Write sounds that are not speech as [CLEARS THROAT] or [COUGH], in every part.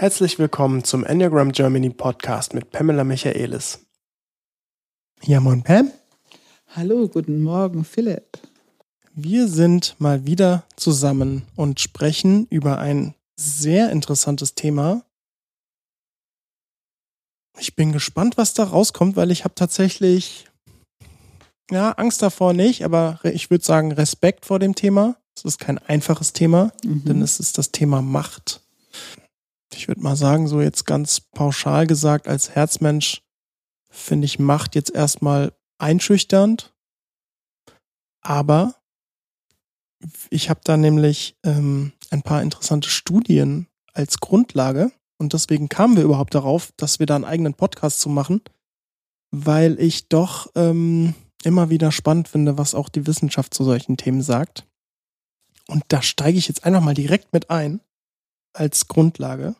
Herzlich willkommen zum Enneagram Germany Podcast mit Pamela Michaelis. Ja, moin Pam. Hallo, guten Morgen Philipp. Wir sind mal wieder zusammen und sprechen über ein sehr interessantes Thema. Ich bin gespannt, was da rauskommt, weil ich habe tatsächlich, ja, Angst davor nicht, aber ich würde sagen Respekt vor dem Thema. Es ist kein einfaches Thema, mhm. denn es ist das Thema Macht ich würde mal sagen, so jetzt ganz pauschal gesagt, als Herzmensch finde ich Macht jetzt erstmal einschüchternd. Aber ich habe da nämlich ähm, ein paar interessante Studien als Grundlage und deswegen kamen wir überhaupt darauf, dass wir da einen eigenen Podcast zu machen, weil ich doch ähm, immer wieder spannend finde, was auch die Wissenschaft zu solchen Themen sagt. Und da steige ich jetzt einfach mal direkt mit ein als Grundlage.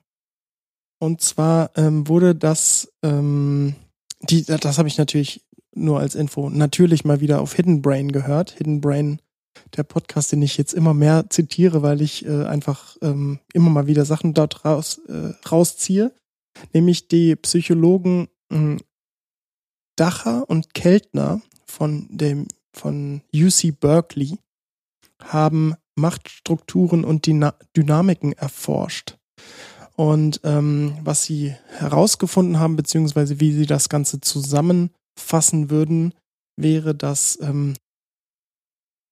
Und zwar ähm, wurde das, ähm, die, das habe ich natürlich nur als Info, natürlich mal wieder auf Hidden Brain gehört. Hidden Brain, der Podcast, den ich jetzt immer mehr zitiere, weil ich äh, einfach ähm, immer mal wieder Sachen dort raus, äh, rausziehe. Nämlich die Psychologen äh, Dacher und Keltner von dem von UC Berkeley haben Machtstrukturen und Dyna Dynamiken erforscht. Und ähm, was sie herausgefunden haben, beziehungsweise wie sie das Ganze zusammenfassen würden, wäre, dass ähm,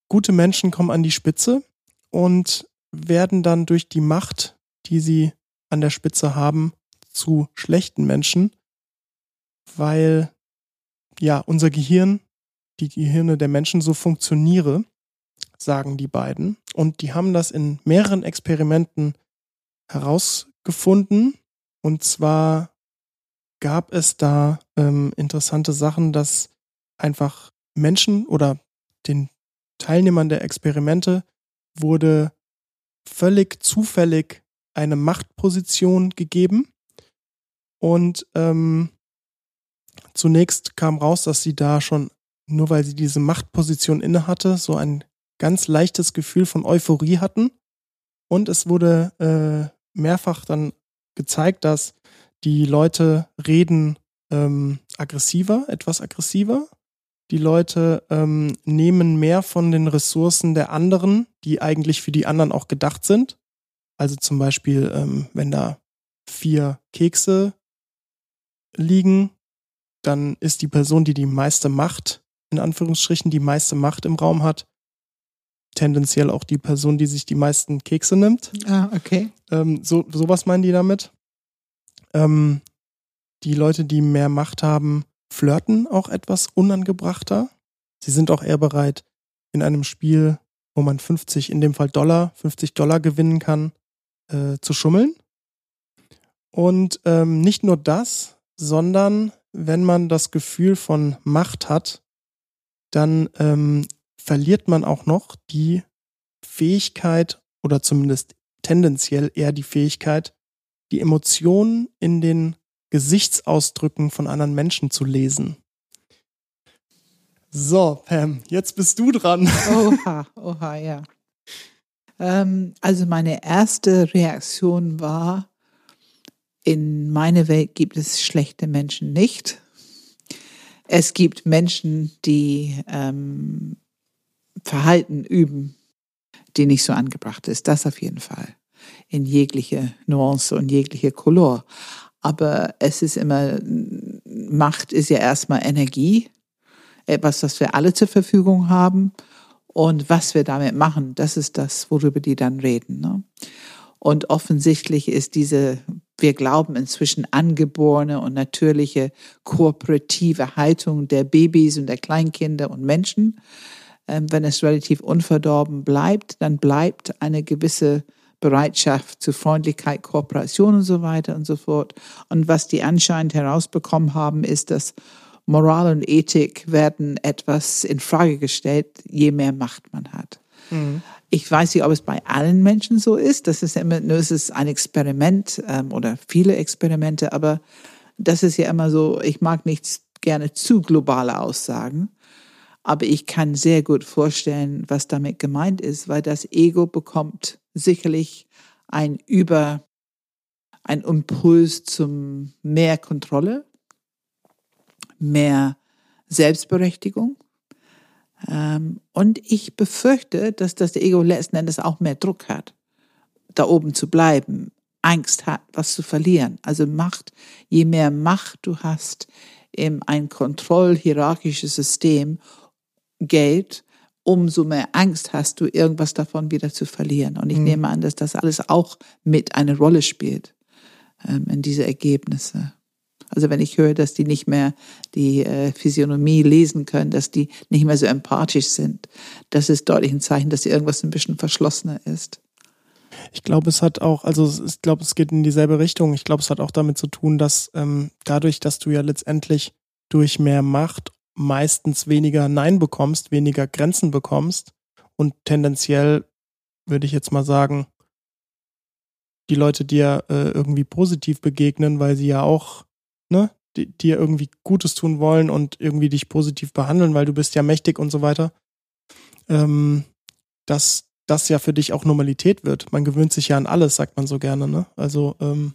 gute Menschen kommen an die Spitze und werden dann durch die Macht, die sie an der Spitze haben, zu schlechten Menschen, weil ja unser Gehirn, die Gehirne der Menschen so funktioniere sagen die beiden. Und die haben das in mehreren Experimenten herausgefunden. Und zwar gab es da ähm, interessante Sachen, dass einfach Menschen oder den Teilnehmern der Experimente wurde völlig zufällig eine Machtposition gegeben. Und ähm, zunächst kam raus, dass sie da schon, nur weil sie diese Machtposition innehatte, so ein ganz leichtes Gefühl von Euphorie hatten. Und es wurde äh, mehrfach dann gezeigt, dass die Leute reden ähm, aggressiver, etwas aggressiver. Die Leute ähm, nehmen mehr von den Ressourcen der anderen, die eigentlich für die anderen auch gedacht sind. Also zum Beispiel, ähm, wenn da vier Kekse liegen, dann ist die Person, die die meiste Macht, in Anführungsstrichen, die meiste Macht im Raum hat, tendenziell auch die Person, die sich die meisten Kekse nimmt. Ah, okay. Ähm, so, sowas meinen die damit. Ähm, die Leute, die mehr Macht haben, flirten auch etwas unangebrachter. Sie sind auch eher bereit, in einem Spiel, wo man 50, in dem Fall Dollar, 50 Dollar gewinnen kann, äh, zu schummeln. Und ähm, nicht nur das, sondern wenn man das Gefühl von Macht hat, dann ähm, verliert man auch noch die Fähigkeit oder zumindest tendenziell eher die Fähigkeit, die Emotionen in den Gesichtsausdrücken von anderen Menschen zu lesen. So, Pam, jetzt bist du dran. Oha, oha, ja. Ähm, also meine erste Reaktion war, in meiner Welt gibt es schlechte Menschen nicht. Es gibt Menschen, die ähm, Verhalten üben, die nicht so angebracht ist. Das auf jeden Fall. In jegliche Nuance und jegliche Color. Aber es ist immer, Macht ist ja erstmal Energie, etwas, das wir alle zur Verfügung haben. Und was wir damit machen, das ist das, worüber die dann reden. Ne? Und offensichtlich ist diese, wir glauben inzwischen angeborene und natürliche kooperative Haltung der Babys und der Kleinkinder und Menschen, wenn es relativ unverdorben bleibt, dann bleibt eine gewisse Bereitschaft zu Freundlichkeit, Kooperation und so weiter und so fort. Und was die anscheinend herausbekommen haben, ist, dass Moral und Ethik werden etwas in Frage gestellt, je mehr Macht man hat. Mhm. Ich weiß nicht, ob es bei allen Menschen so ist. Das ist immer nur es ist ein Experiment ähm, oder viele Experimente, aber das ist ja immer so, ich mag nicht gerne zu globale Aussagen. Aber ich kann sehr gut vorstellen, was damit gemeint ist, weil das Ego bekommt sicherlich ein Über, ein Impuls zum mehr Kontrolle, mehr Selbstberechtigung. Ähm, und ich befürchte, dass das Ego letzten Endes auch mehr Druck hat, da oben zu bleiben, Angst hat, was zu verlieren. Also Macht, je mehr Macht du hast in ein kontrollhierarchisches System, Geld, umso mehr Angst hast du, irgendwas davon wieder zu verlieren. Und ich mhm. nehme an, dass das alles auch mit eine Rolle spielt ähm, in diese Ergebnisse. Also wenn ich höre, dass die nicht mehr die äh, Physiognomie lesen können, dass die nicht mehr so empathisch sind, das ist deutlich ein Zeichen, dass irgendwas ein bisschen verschlossener ist. Ich glaube, es hat auch, also ich glaube, es geht in dieselbe Richtung. Ich glaube, es hat auch damit zu tun, dass ähm, dadurch, dass du ja letztendlich durch mehr Macht meistens weniger Nein bekommst, weniger Grenzen bekommst und tendenziell würde ich jetzt mal sagen, die Leute dir äh, irgendwie positiv begegnen, weil sie ja auch ne, dir irgendwie Gutes tun wollen und irgendwie dich positiv behandeln, weil du bist ja mächtig und so weiter, ähm, dass das ja für dich auch Normalität wird. Man gewöhnt sich ja an alles, sagt man so gerne, ne? Also ähm,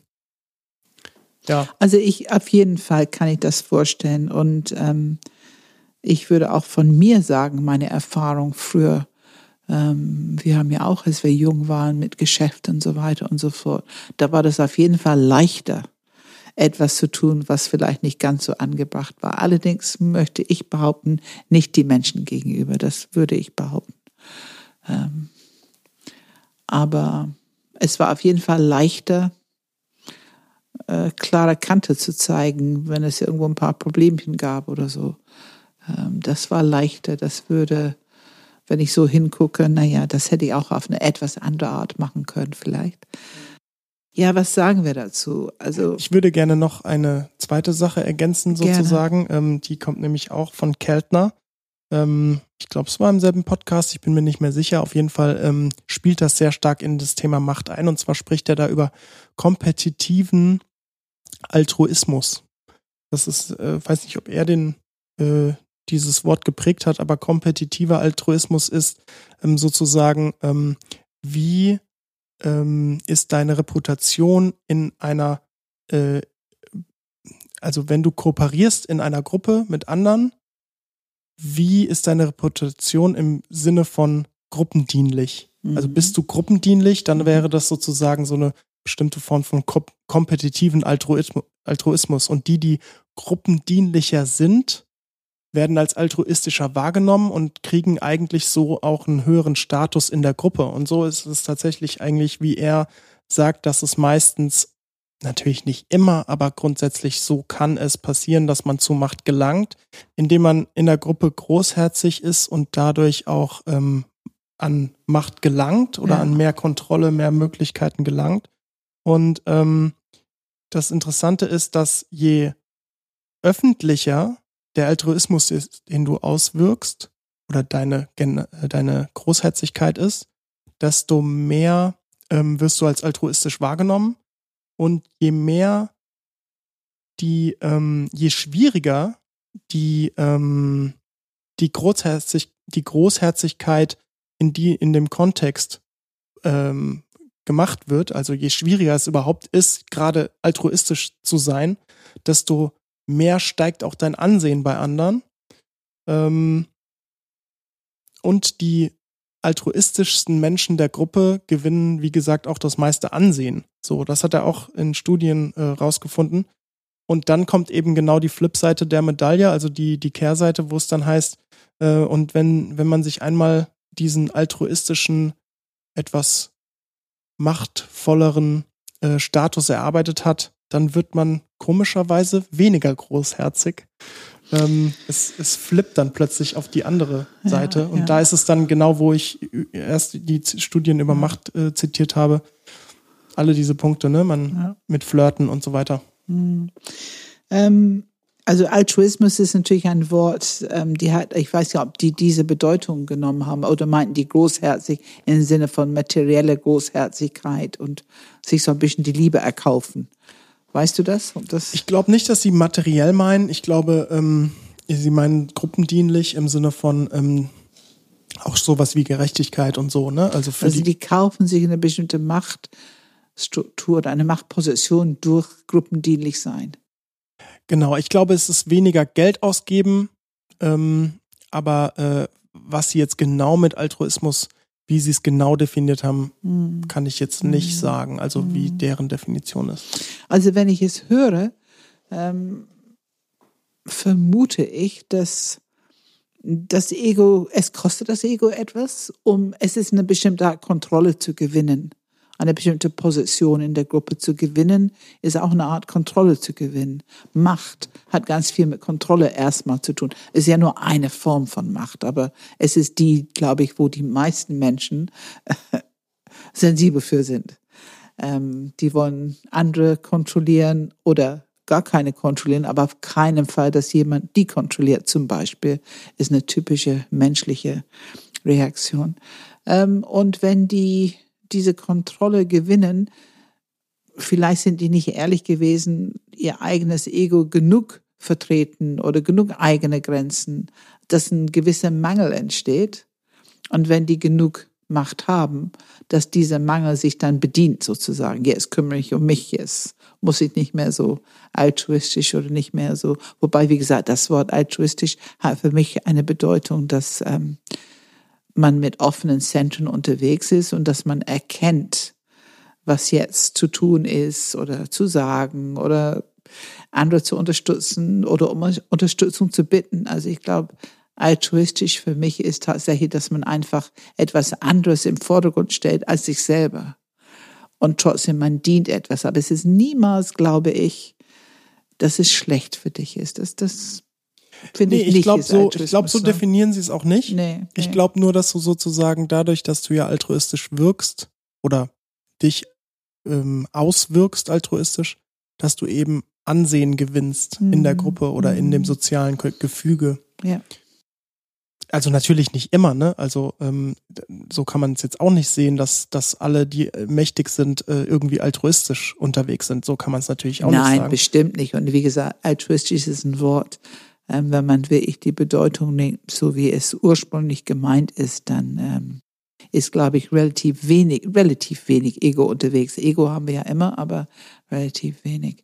ja. Also ich auf jeden Fall kann ich das vorstellen und ähm, ich würde auch von mir sagen, meine Erfahrung früher, ähm, wir haben ja auch, als wir jung waren, mit Geschäft und so weiter und so fort, da war das auf jeden Fall leichter, etwas zu tun, was vielleicht nicht ganz so angebracht war. Allerdings möchte ich behaupten, nicht die Menschen gegenüber, das würde ich behaupten. Ähm, aber es war auf jeden Fall leichter, äh, klare Kante zu zeigen, wenn es irgendwo ein paar Problemchen gab oder so. Ähm, das war leichter, das würde, wenn ich so hingucke, naja, das hätte ich auch auf eine etwas andere Art machen können vielleicht. Ja, was sagen wir dazu? Also ich würde gerne noch eine zweite Sache ergänzen sozusagen. Ähm, die kommt nämlich auch von Keltner. Ähm, ich glaube, es war im selben Podcast. Ich bin mir nicht mehr sicher. Auf jeden Fall ähm, spielt das sehr stark in das Thema Macht ein. Und zwar spricht er da über kompetitiven Altruismus. Das ist, äh, weiß nicht, ob er den äh, dieses Wort geprägt hat, aber kompetitiver Altruismus ist ähm, sozusagen, ähm, wie ähm, ist deine Reputation in einer, äh, also wenn du kooperierst in einer Gruppe mit anderen, wie ist deine Reputation im Sinne von gruppendienlich? Also mhm. Also bist du gruppendienlich, dann wäre das sozusagen so eine bestimmte Form von ko kompetitiven Altruismus. Und die, die gruppendienlicher sind, werden als altruistischer wahrgenommen und kriegen eigentlich so auch einen höheren Status in der Gruppe. Und so ist es tatsächlich eigentlich, wie er sagt, dass es meistens, natürlich nicht immer, aber grundsätzlich so kann es passieren, dass man zu Macht gelangt, indem man in der Gruppe großherzig ist und dadurch auch ähm, an Macht gelangt oder ja. an mehr Kontrolle, mehr Möglichkeiten gelangt. Und ähm, das Interessante ist, dass je öffentlicher der Altruismus ist, den du auswirkst oder deine, äh, deine Großherzigkeit ist, desto mehr ähm, wirst du als altruistisch wahrgenommen. Und je mehr die, ähm, je schwieriger die, ähm, die, Großherzig, die Großherzigkeit in die, in dem Kontext ähm, gemacht wird, also je schwieriger es überhaupt ist, gerade altruistisch zu sein, desto mehr steigt auch dein Ansehen bei anderen. Ähm, und die altruistischsten Menschen der Gruppe gewinnen, wie gesagt, auch das meiste Ansehen. So, das hat er auch in Studien äh, rausgefunden. Und dann kommt eben genau die Flipseite der Medaille, also die, die Kehrseite, wo es dann heißt, äh, und wenn, wenn man sich einmal diesen altruistischen, etwas machtvolleren äh, Status erarbeitet hat, dann wird man komischerweise weniger großherzig. Ähm, es, es flippt dann plötzlich auf die andere Seite. Ja, und ja. da ist es dann genau, wo ich erst die Studien über Macht äh, zitiert habe. Alle diese Punkte, ne? Man ja. mit Flirten und so weiter. Mhm. Ähm, also Altruismus ist natürlich ein Wort, ähm, die hat, ich weiß ja, ob die diese Bedeutung genommen haben oder meinten die großherzig im Sinne von materielle Großherzigkeit und sich so ein bisschen die Liebe erkaufen. Weißt du das? das ich glaube nicht, dass sie materiell meinen. Ich glaube, ähm, sie meinen gruppendienlich im Sinne von ähm, auch sowas wie Gerechtigkeit und so, ne? Also für also die, die kaufen sich eine bestimmte Macht Machtstruktur oder eine Machtposition durch gruppendienlich sein. Genau, ich glaube, es ist weniger Geld ausgeben, ähm, aber äh, was sie jetzt genau mit Altruismus, wie sie es genau definiert haben, mm. kann ich jetzt nicht mm. sagen, also mm. wie deren Definition ist. Also wenn ich es höre, ähm, vermute ich, dass das Ego, es kostet das Ego etwas, um, es ist eine bestimmte Art Kontrolle zu gewinnen. Eine bestimmte Position in der Gruppe zu gewinnen, ist auch eine Art Kontrolle zu gewinnen. Macht hat ganz viel mit Kontrolle erstmal zu tun. Ist ja nur eine Form von Macht, aber es ist die, glaube ich, wo die meisten Menschen sensibel für sind. Ähm, die wollen andere kontrollieren oder gar keine kontrollieren, aber auf keinen Fall, dass jemand die kontrolliert zum Beispiel, ist eine typische menschliche Reaktion. Ähm, und wenn die diese Kontrolle gewinnen, vielleicht sind die nicht ehrlich gewesen, ihr eigenes Ego genug vertreten oder genug eigene Grenzen, dass ein gewisser Mangel entsteht. Und wenn die genug Macht haben, dass dieser Mangel sich dann bedient sozusagen. Jetzt kümmere ich um mich, jetzt muss ich nicht mehr so altruistisch oder nicht mehr so. Wobei, wie gesagt, das Wort altruistisch hat für mich eine Bedeutung, dass ähm, man mit offenen Zentren unterwegs ist und dass man erkennt, was jetzt zu tun ist oder zu sagen oder andere zu unterstützen oder um Unterstützung zu bitten. Also ich glaube, altruistisch für mich ist tatsächlich, dass man einfach etwas anderes im Vordergrund stellt als sich selber und trotzdem man dient etwas. Aber es ist niemals, glaube ich, dass es schlecht für dich ist. Das, das finde nee, ich nicht. Ich glaube, so, ich glaub, so definieren sie es auch nicht. Nee, nee. Ich glaube nur, dass du sozusagen dadurch, dass du ja altruistisch wirkst oder dich ähm, auswirkst altruistisch, dass du eben Ansehen gewinnst mhm. in der mhm. Gruppe oder mhm. in dem mhm. sozialen Gefüge. Ja also natürlich nicht immer, ne? Also ähm, so kann man es jetzt auch nicht sehen, dass, dass alle, die äh, mächtig sind, äh, irgendwie altruistisch unterwegs sind. So kann man es natürlich auch Nein, nicht sagen. Nein, bestimmt nicht. Und wie gesagt, altruistisch ist ein Wort. Ähm, wenn man wirklich die Bedeutung nimmt, so wie es ursprünglich gemeint ist, dann ähm, ist, glaube ich, relativ wenig, relativ wenig Ego unterwegs. Ego haben wir ja immer, aber relativ wenig.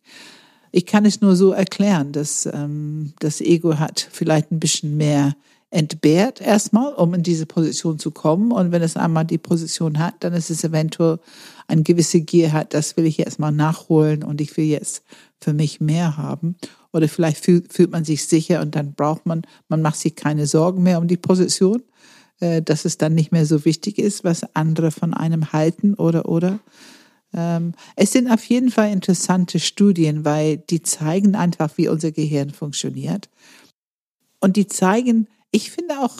Ich kann es nur so erklären, dass ähm, das Ego hat vielleicht ein bisschen mehr entbehrt erstmal, um in diese Position zu kommen. Und wenn es einmal die Position hat, dann ist es eventuell eine gewisse Gier hat, das will ich erstmal nachholen und ich will jetzt für mich mehr haben. Oder vielleicht fühlt, fühlt man sich sicher und dann braucht man, man macht sich keine Sorgen mehr um die Position, äh, dass es dann nicht mehr so wichtig ist, was andere von einem halten oder oder. Ähm, es sind auf jeden Fall interessante Studien, weil die zeigen einfach, wie unser Gehirn funktioniert. Und die zeigen, ich finde auch,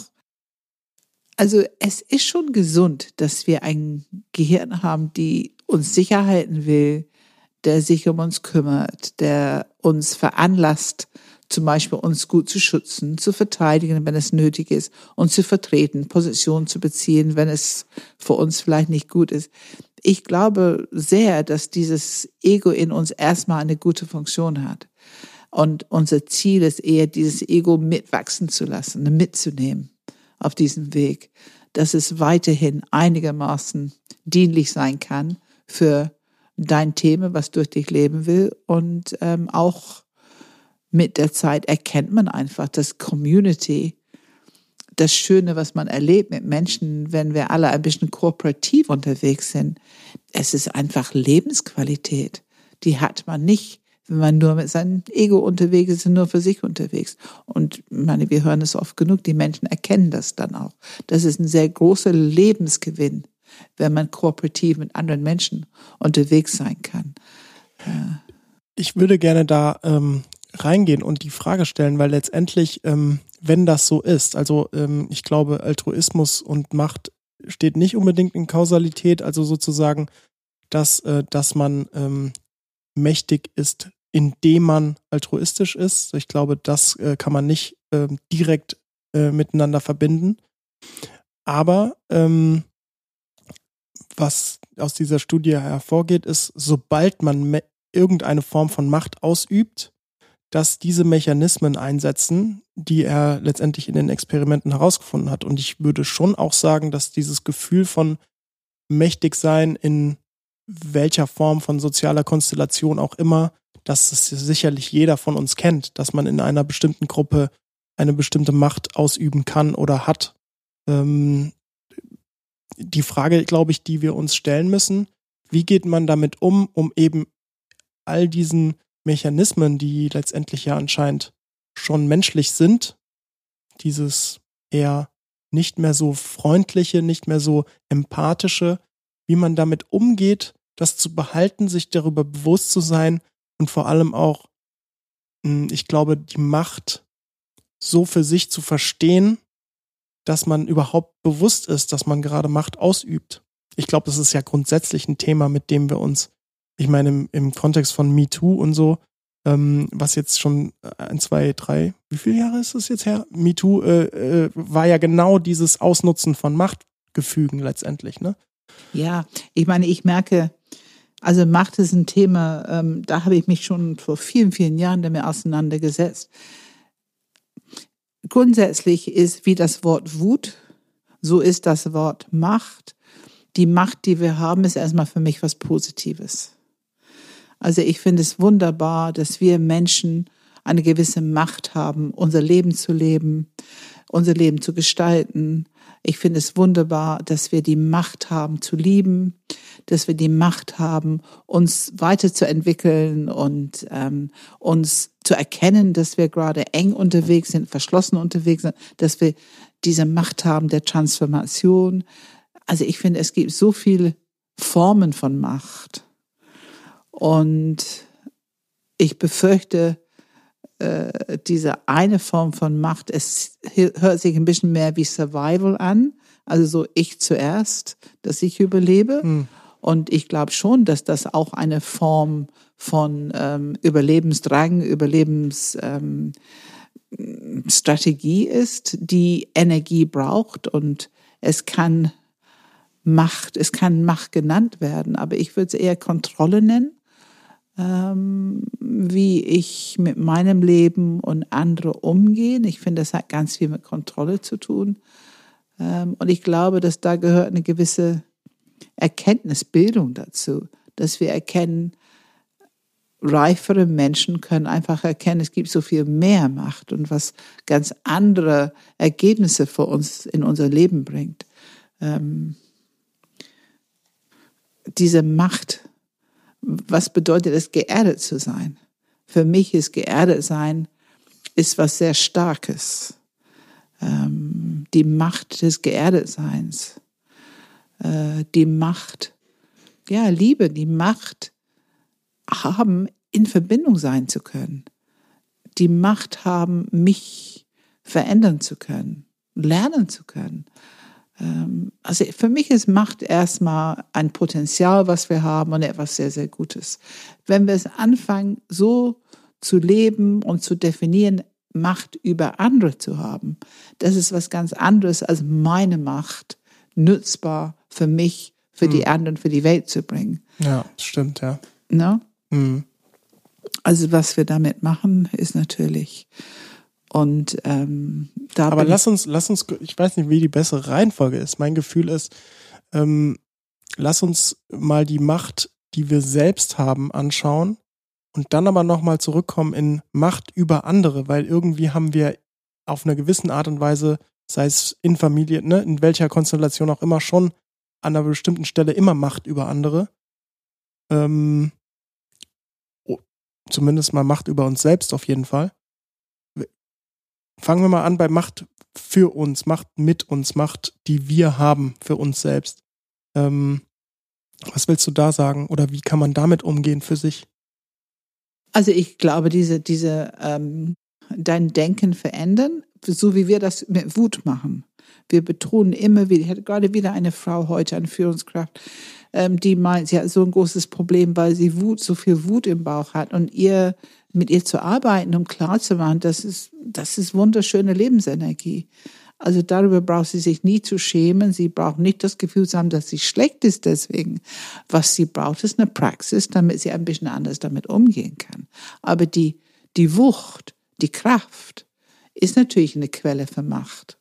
also es ist schon gesund, dass wir ein Gehirn haben, die uns Sicherheiten will, der sich um uns kümmert, der uns veranlasst, zum Beispiel uns gut zu schützen, zu verteidigen, wenn es nötig ist, und zu vertreten, Positionen zu beziehen, wenn es für uns vielleicht nicht gut ist. Ich glaube sehr, dass dieses Ego in uns erstmal eine gute Funktion hat. Und unser Ziel ist eher, dieses Ego mitwachsen zu lassen, mitzunehmen auf diesem Weg, dass es weiterhin einigermaßen dienlich sein kann für dein Thema, was durch dich leben will. Und ähm, auch mit der Zeit erkennt man einfach, dass Community, das Schöne, was man erlebt mit Menschen, wenn wir alle ein bisschen kooperativ unterwegs sind, es ist einfach Lebensqualität. Die hat man nicht, wenn man nur mit seinem Ego unterwegs ist und nur für sich unterwegs. Und meine, wir hören es oft genug, die Menschen erkennen das dann auch. Das ist ein sehr großer Lebensgewinn, wenn man kooperativ mit anderen Menschen unterwegs sein kann. Ich würde gerne da ähm, reingehen und die Frage stellen, weil letztendlich, ähm, wenn das so ist, also ähm, ich glaube, Altruismus und Macht steht nicht unbedingt in Kausalität, also sozusagen, dass, äh, dass man ähm, mächtig ist indem man altruistisch ist. Ich glaube, das äh, kann man nicht äh, direkt äh, miteinander verbinden. Aber ähm, was aus dieser Studie hervorgeht, ist, sobald man irgendeine Form von Macht ausübt, dass diese Mechanismen einsetzen, die er letztendlich in den Experimenten herausgefunden hat. Und ich würde schon auch sagen, dass dieses Gefühl von mächtig sein in welcher Form von sozialer Konstellation auch immer, dass es sicherlich jeder von uns kennt, dass man in einer bestimmten Gruppe eine bestimmte Macht ausüben kann oder hat. Ähm, die Frage, glaube ich, die wir uns stellen müssen, wie geht man damit um, um eben all diesen Mechanismen, die letztendlich ja anscheinend schon menschlich sind, dieses eher nicht mehr so freundliche, nicht mehr so empathische, wie man damit umgeht, das zu behalten, sich darüber bewusst zu sein und vor allem auch, hm, ich glaube, die Macht so für sich zu verstehen, dass man überhaupt bewusst ist, dass man gerade Macht ausübt. Ich glaube, das ist ja grundsätzlich ein Thema, mit dem wir uns, ich meine, im, im Kontext von MeToo und so, ähm, was jetzt schon ein, zwei, drei, wie viele Jahre ist es jetzt her? MeToo äh, äh, war ja genau dieses Ausnutzen von Machtgefügen letztendlich, ne? Ja, ich meine, ich merke, also Macht ist ein Thema, ähm, da habe ich mich schon vor vielen, vielen Jahren damit auseinandergesetzt. Grundsätzlich ist wie das Wort Wut, so ist das Wort Macht. Die Macht, die wir haben, ist erstmal für mich was Positives. Also ich finde es wunderbar, dass wir Menschen eine gewisse Macht haben, unser Leben zu leben, unser Leben zu gestalten. Ich finde es wunderbar, dass wir die Macht haben zu lieben, dass wir die Macht haben, uns weiterzuentwickeln und ähm, uns zu erkennen, dass wir gerade eng unterwegs sind, verschlossen unterwegs sind, dass wir diese Macht haben der Transformation. Also ich finde, es gibt so viele Formen von Macht. Und ich befürchte, äh, diese eine Form von Macht, es hört sich ein bisschen mehr wie Survival an. Also so ich zuerst, dass ich überlebe. Hm. Und ich glaube schon, dass das auch eine Form von ähm, Überlebensdrang, Überlebensstrategie ähm, ist, die Energie braucht und es kann Macht, es kann Macht genannt werden, aber ich würde es eher Kontrolle nennen ähm, wie ich mit meinem Leben und andere umgehe. Ich finde, das hat ganz viel mit Kontrolle zu tun. Ähm, und ich glaube, dass da gehört eine gewisse Erkenntnisbildung dazu, dass wir erkennen, reifere Menschen können einfach erkennen, es gibt so viel mehr Macht und was ganz andere Ergebnisse für uns in unser Leben bringt. Ähm, diese Macht was bedeutet es, geerdet zu sein? Für mich ist geerdet sein, ist was sehr Starkes. Ähm, die Macht des Geerdetseins. Äh, die Macht, ja, Liebe, die Macht haben, in Verbindung sein zu können. Die Macht haben, mich verändern zu können, lernen zu können. Ähm, also für mich ist Macht erstmal ein Potenzial, was wir haben und etwas sehr, sehr Gutes. Wenn wir es anfangen, so zu leben und zu definieren, Macht über andere zu haben, das ist was ganz anderes als meine Macht nutzbar für mich, für hm. die anderen, für die Welt zu bringen. Ja, stimmt, ja. No? Hm. Also was wir damit machen, ist natürlich und ähm, da Aber lass uns, lass uns, ich weiß nicht, wie die bessere Reihenfolge ist. Mein Gefühl ist, ähm, lass uns mal die Macht, die wir selbst haben, anschauen und dann aber nochmal zurückkommen in Macht über andere, weil irgendwie haben wir auf einer gewissen Art und Weise, sei es in Familie, ne, in welcher Konstellation auch immer, schon an einer bestimmten Stelle immer Macht über andere. Ähm, oh, zumindest mal Macht über uns selbst auf jeden Fall fangen wir mal an bei Macht für uns, Macht mit uns, Macht, die wir haben für uns selbst. Ähm, was willst du da sagen oder wie kann man damit umgehen für sich? Also ich glaube, diese, diese ähm, dein Denken verändern, so wie wir das mit Wut machen. Wir betonen immer wieder, ich hatte gerade wieder eine Frau heute, eine Führungskraft, ähm, die meint, sie hat so ein großes Problem, weil sie Wut, so viel Wut im Bauch hat und ihr mit ihr zu arbeiten, um klarzumachen, das ist, das ist wunderschöne Lebensenergie. Also darüber braucht sie sich nie zu schämen. Sie braucht nicht das Gefühl zu haben, dass sie schlecht ist deswegen. Was sie braucht, ist eine Praxis, damit sie ein bisschen anders damit umgehen kann. Aber die, die Wucht, die Kraft ist natürlich eine Quelle für Macht.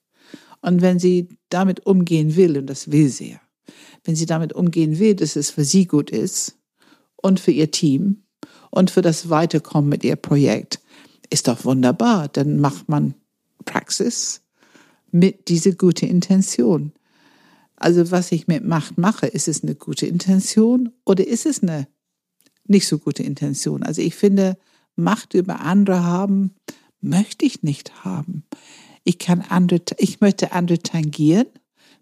Und wenn sie damit umgehen will, und das will sie, wenn sie damit umgehen will, dass es für sie gut ist und für ihr Team und für das Weiterkommen mit ihr Projekt, ist doch wunderbar. Dann macht man Praxis mit dieser guten Intention. Also was ich mit Macht mache, ist es eine gute Intention oder ist es eine nicht so gute Intention? Also ich finde, Macht über andere haben, möchte ich nicht haben. Ich kann andere, ich möchte andere tangieren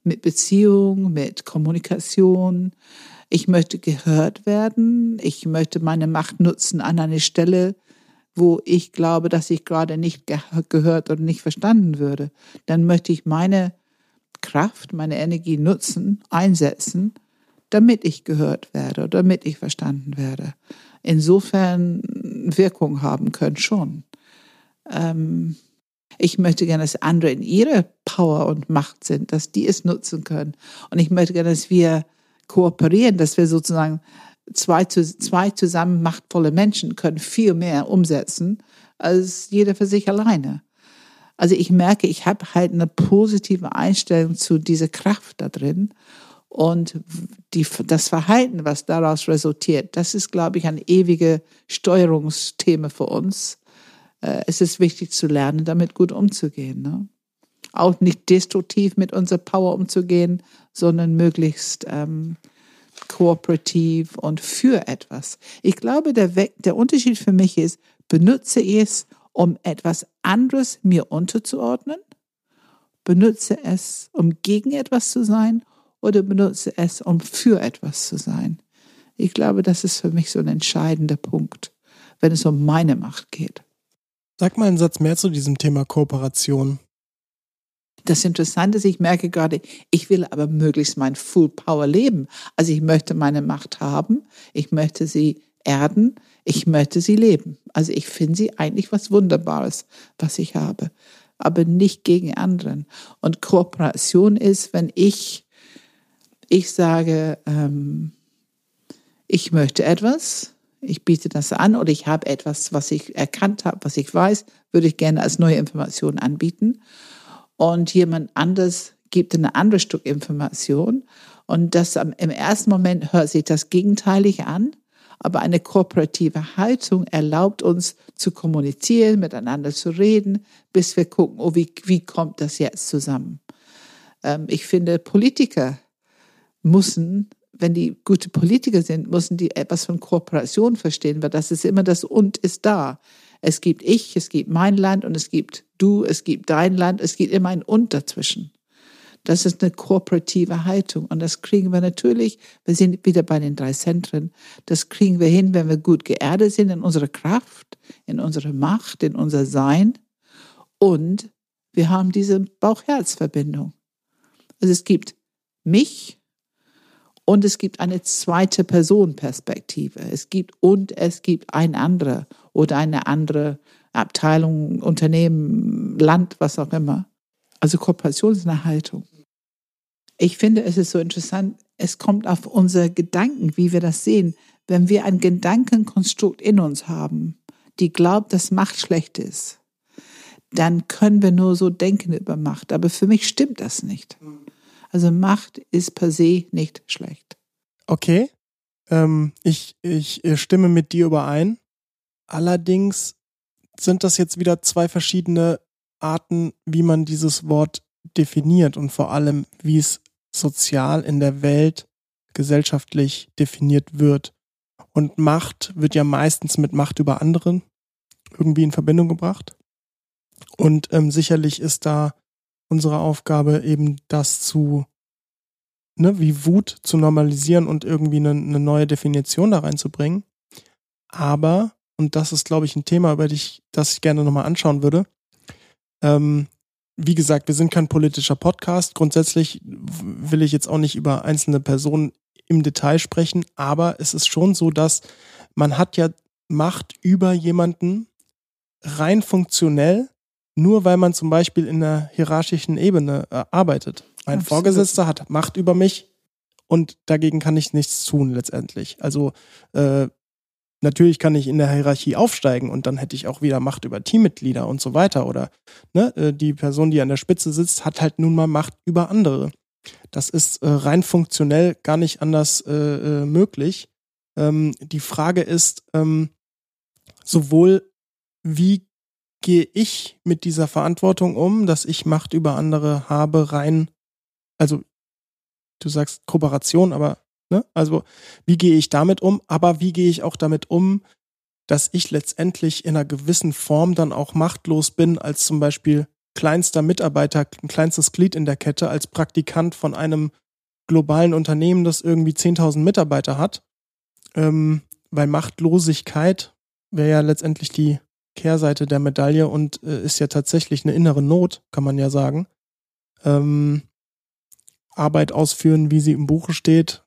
mit Beziehung, mit Kommunikation. Ich möchte gehört werden. Ich möchte meine Macht nutzen an einer Stelle, wo ich glaube, dass ich gerade nicht gehört oder nicht verstanden würde. Dann möchte ich meine Kraft, meine Energie nutzen, einsetzen, damit ich gehört werde, damit ich verstanden werde. Insofern Wirkung haben können schon. Ähm, ich möchte gerne, dass andere in ihrer Power und Macht sind, dass die es nutzen können. Und ich möchte gerne, dass wir kooperieren, dass wir sozusagen zwei, zwei zusammen machtvolle Menschen können viel mehr umsetzen als jeder für sich alleine. Also ich merke, ich habe halt eine positive Einstellung zu dieser Kraft da drin. Und die, das Verhalten, was daraus resultiert, das ist, glaube ich, ein ewiges Steuerungsthema für uns. Äh, es ist wichtig zu lernen, damit gut umzugehen. Ne? Auch nicht destruktiv mit unserer Power umzugehen, sondern möglichst ähm, kooperativ und für etwas. Ich glaube, der, der Unterschied für mich ist, benutze ich es um etwas anderes mir unterzuordnen? Benutze es, um gegen etwas zu sein oder benutze es, um für etwas zu sein? Ich glaube, das ist für mich so ein entscheidender Punkt, wenn es um meine Macht geht. Sag mal einen Satz mehr zu diesem Thema Kooperation. Das Interessante ist, ich merke gerade, ich will aber möglichst mein Full Power leben. Also ich möchte meine Macht haben, ich möchte sie erden, ich möchte sie leben. Also ich finde sie eigentlich was Wunderbares, was ich habe, aber nicht gegen anderen. Und Kooperation ist, wenn ich, ich sage, ähm, ich möchte etwas, ich biete das an oder ich habe etwas, was ich erkannt habe, was ich weiß, würde ich gerne als neue Information anbieten. Und jemand anders gibt eine andere Stück Information. Und das im ersten Moment hört sich das gegenteilig an. Aber eine kooperative Haltung erlaubt uns zu kommunizieren, miteinander zu reden, bis wir gucken, oh, wie, wie kommt das jetzt zusammen? Ähm, ich finde, Politiker müssen, wenn die gute Politiker sind, müssen die etwas von Kooperation verstehen, weil das ist immer das Und ist da. Es gibt ich, es gibt mein Land und es gibt du, es gibt dein Land, es gibt immer ein Und dazwischen. Das ist eine kooperative Haltung. Und das kriegen wir natürlich, wir sind wieder bei den drei Zentren, das kriegen wir hin, wenn wir gut geerdet sind in unserer Kraft, in unserer Macht, in unser Sein. Und wir haben diese Bauch-Herz-Verbindung. Also es gibt mich und es gibt eine zweite Person-Perspektive. Es gibt und es gibt ein anderer oder eine andere Abteilung, Unternehmen, Land, was auch immer. Also Kooperation ist eine Haltung. Ich finde, es ist so interessant, es kommt auf unsere Gedanken, wie wir das sehen. Wenn wir ein Gedankenkonstrukt in uns haben, die glaubt, dass Macht schlecht ist, dann können wir nur so denken über Macht. Aber für mich stimmt das nicht. Also Macht ist per se nicht schlecht. Okay, ähm, ich, ich stimme mit dir überein. Allerdings sind das jetzt wieder zwei verschiedene Arten, wie man dieses Wort definiert und vor allem, wie es sozial in der Welt gesellschaftlich definiert wird. Und Macht wird ja meistens mit Macht über anderen irgendwie in Verbindung gebracht. Und ähm, sicherlich ist da unsere Aufgabe eben das zu, ne, wie Wut zu normalisieren und irgendwie eine, eine neue Definition da reinzubringen. Aber, und das ist, glaube ich, ein Thema, über dich, das ich gerne nochmal anschauen würde, ähm, wie gesagt, wir sind kein politischer Podcast. Grundsätzlich will ich jetzt auch nicht über einzelne Personen im Detail sprechen, aber es ist schon so, dass man hat ja Macht über jemanden rein funktionell, nur weil man zum Beispiel in einer hierarchischen Ebene äh, arbeitet. Mein Absolut. Vorgesetzter hat Macht über mich und dagegen kann ich nichts tun letztendlich. Also äh, Natürlich kann ich in der Hierarchie aufsteigen und dann hätte ich auch wieder Macht über Teammitglieder und so weiter. Oder ne, äh, die Person, die an der Spitze sitzt, hat halt nun mal Macht über andere. Das ist äh, rein funktionell gar nicht anders äh, äh, möglich. Ähm, die Frage ist ähm, sowohl, wie gehe ich mit dieser Verantwortung um, dass ich Macht über andere habe, rein, also du sagst Kooperation, aber ne, also wie gehe ich damit um, aber wie gehe ich auch damit um, dass ich letztendlich in einer gewissen Form dann auch machtlos bin, als zum Beispiel kleinster Mitarbeiter, ein kleinstes Glied in der Kette, als Praktikant von einem globalen Unternehmen, das irgendwie 10.000 Mitarbeiter hat. Ähm, weil Machtlosigkeit wäre ja letztendlich die Kehrseite der Medaille und äh, ist ja tatsächlich eine innere Not, kann man ja sagen. Ähm, Arbeit ausführen, wie sie im Buche steht.